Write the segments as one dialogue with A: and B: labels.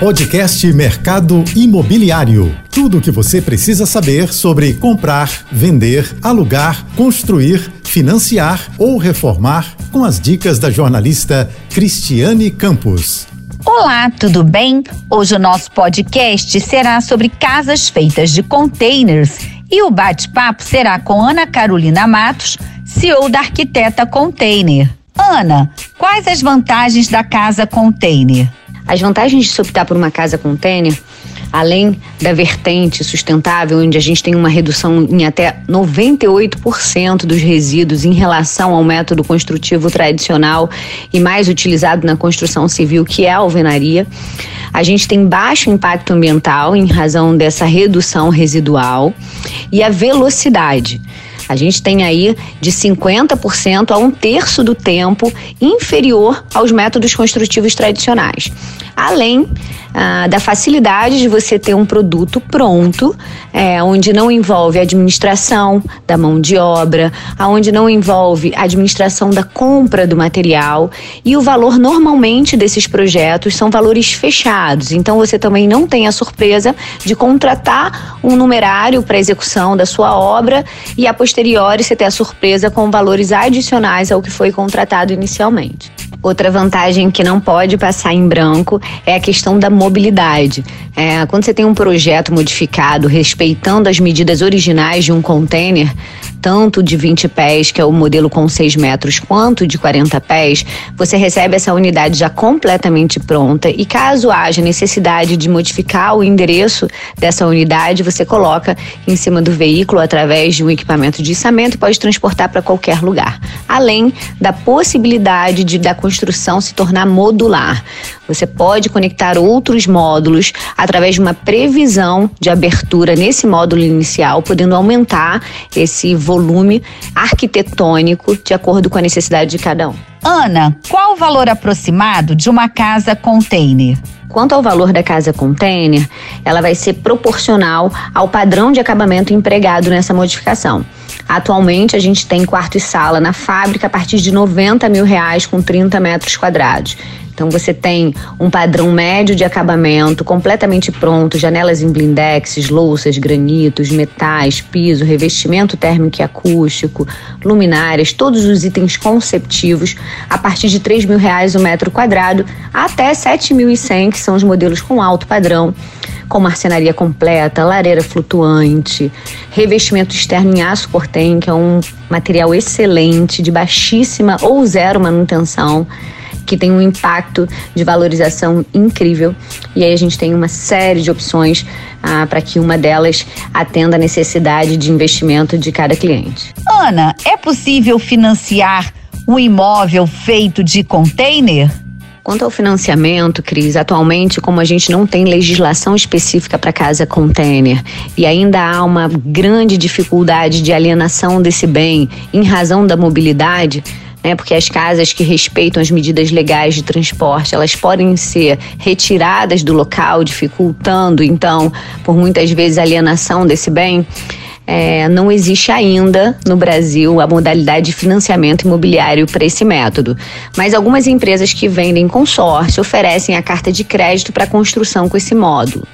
A: Podcast Mercado Imobiliário. Tudo o que você precisa saber sobre comprar, vender, alugar, construir, financiar ou reformar com as dicas da jornalista Cristiane Campos.
B: Olá, tudo bem? Hoje o nosso podcast será sobre casas feitas de containers e o bate-papo será com Ana Carolina Matos, CEO da Arquiteta Container. Ana, quais as vantagens da casa container?
C: As vantagens de se optar por uma casa container, além da vertente sustentável, onde a gente tem uma redução em até 98% dos resíduos em relação ao método construtivo tradicional e mais utilizado na construção civil, que é a alvenaria. A gente tem baixo impacto ambiental em razão dessa redução residual e a velocidade. A gente tem aí de 50% a um terço do tempo inferior aos métodos construtivos tradicionais. Além ah, da facilidade de você ter um produto pronto, é, onde não envolve administração da mão de obra, aonde não envolve administração da compra do material e o valor normalmente desses projetos são valores fechados. Então você também não tem a surpresa de contratar um numerário para execução da sua obra e a posteriori você ter a surpresa com valores adicionais ao que foi contratado inicialmente. Outra vantagem que não pode passar em branco é a questão da mobilidade. É, quando você tem um projeto modificado respeitando as medidas originais de um container, tanto de 20 pés, que é o modelo com 6 metros, quanto de 40 pés, você recebe essa unidade já completamente pronta e caso haja necessidade de modificar o endereço dessa unidade, você coloca em cima do veículo através de um equipamento de içamento e pode transportar para qualquer lugar. Além da possibilidade de da construção se tornar modular. Você pode conectar outros módulos através de uma previsão de abertura nesse módulo inicial, podendo aumentar esse volume arquitetônico de acordo com a necessidade de cada um.
B: Ana, qual o valor aproximado de uma casa container?
C: Quanto ao valor da casa container, ela vai ser proporcional ao padrão de acabamento empregado nessa modificação. Atualmente, a gente tem quarto e sala na fábrica a partir de 90 mil reais com 30 metros quadrados. Então você tem um padrão médio de acabamento completamente pronto, janelas em blindex, louças, granitos, metais, piso, revestimento térmico e acústico, luminárias, todos os itens conceptivos a partir de 3 mil reais o metro quadrado até 7.100, que são os modelos com alto padrão com marcenaria completa, lareira flutuante, revestimento externo em aço cortem, que é um material excelente, de baixíssima ou zero manutenção que tem um impacto de valorização incrível. E aí a gente tem uma série de opções ah, para que uma delas atenda a necessidade de investimento de cada cliente.
B: Ana, é possível financiar um imóvel feito de container?
C: Quanto ao financiamento, Cris, atualmente, como a gente não tem legislação específica para casa container e ainda há uma grande dificuldade de alienação desse bem em razão da mobilidade, né? Porque as casas que respeitam as medidas legais de transporte, elas podem ser retiradas do local, dificultando, então, por muitas vezes, a alienação desse bem. É, não existe ainda no Brasil a modalidade de financiamento imobiliário para esse método. Mas algumas empresas que vendem consórcio oferecem a carta de crédito para construção com esse módulo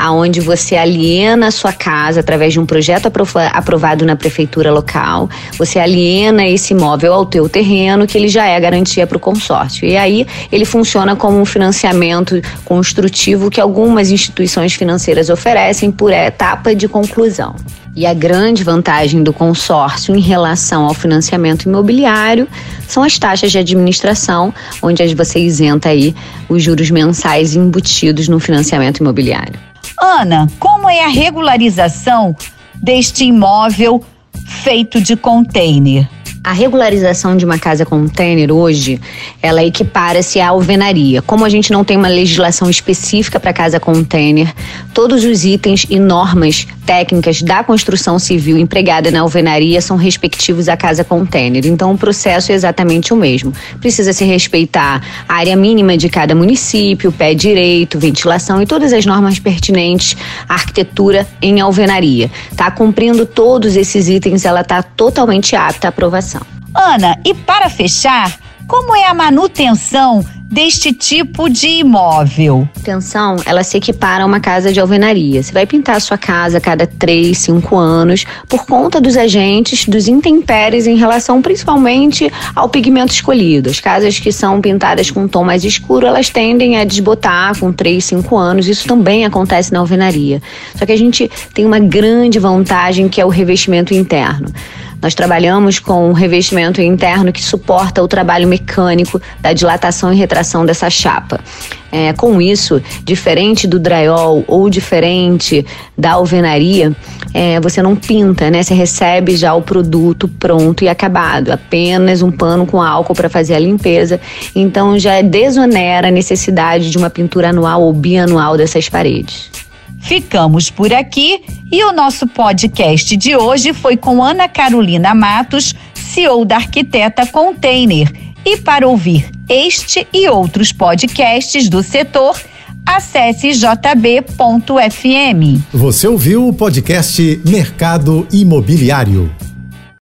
C: aonde você aliena a sua casa através de um projeto aprovado na prefeitura local, você aliena esse imóvel ao teu terreno, que ele já é garantia para o consórcio. E aí ele funciona como um financiamento construtivo que algumas instituições financeiras oferecem por etapa de conclusão. E a grande vantagem do consórcio em relação ao financiamento imobiliário são as taxas de administração, onde você isenta aí os juros mensais embutidos no financiamento imobiliário.
B: Ana, como é a regularização deste imóvel feito de container?
C: A regularização de uma casa container hoje, ela equipara-se à alvenaria. Como a gente não tem uma legislação específica para casa container, todos os itens e normas técnicas da construção civil empregada na alvenaria são respectivos à casa container. Então o processo é exatamente o mesmo. Precisa se respeitar a área mínima de cada município, pé direito, ventilação e todas as normas pertinentes à arquitetura em alvenaria. Tá cumprindo todos esses itens, ela está totalmente apta à aprovação.
B: Ana, e para fechar, como é a manutenção deste tipo de imóvel?
C: Atenção, ela se equipara a uma casa de alvenaria. Você vai pintar a sua casa a cada 3, 5 anos, por conta dos agentes, dos intempéries em relação principalmente ao pigmento escolhido. As casas que são pintadas com um tom mais escuro, elas tendem a desbotar com 3, 5 anos. Isso também acontece na alvenaria. Só que a gente tem uma grande vantagem que é o revestimento interno. Nós trabalhamos com um revestimento interno que suporta o trabalho mecânico da dilatação e retração dessa chapa. É, com isso, diferente do drywall ou diferente da alvenaria, é, você não pinta, né? Você recebe já o produto pronto e acabado, apenas um pano com álcool para fazer a limpeza. Então já desonera a necessidade de uma pintura anual ou bianual dessas paredes.
B: Ficamos por aqui e o nosso podcast de hoje foi com Ana Carolina Matos, CEO da Arquiteta Container. E para ouvir este e outros podcasts do setor, acesse jb.fm.
A: Você ouviu o podcast Mercado Imobiliário.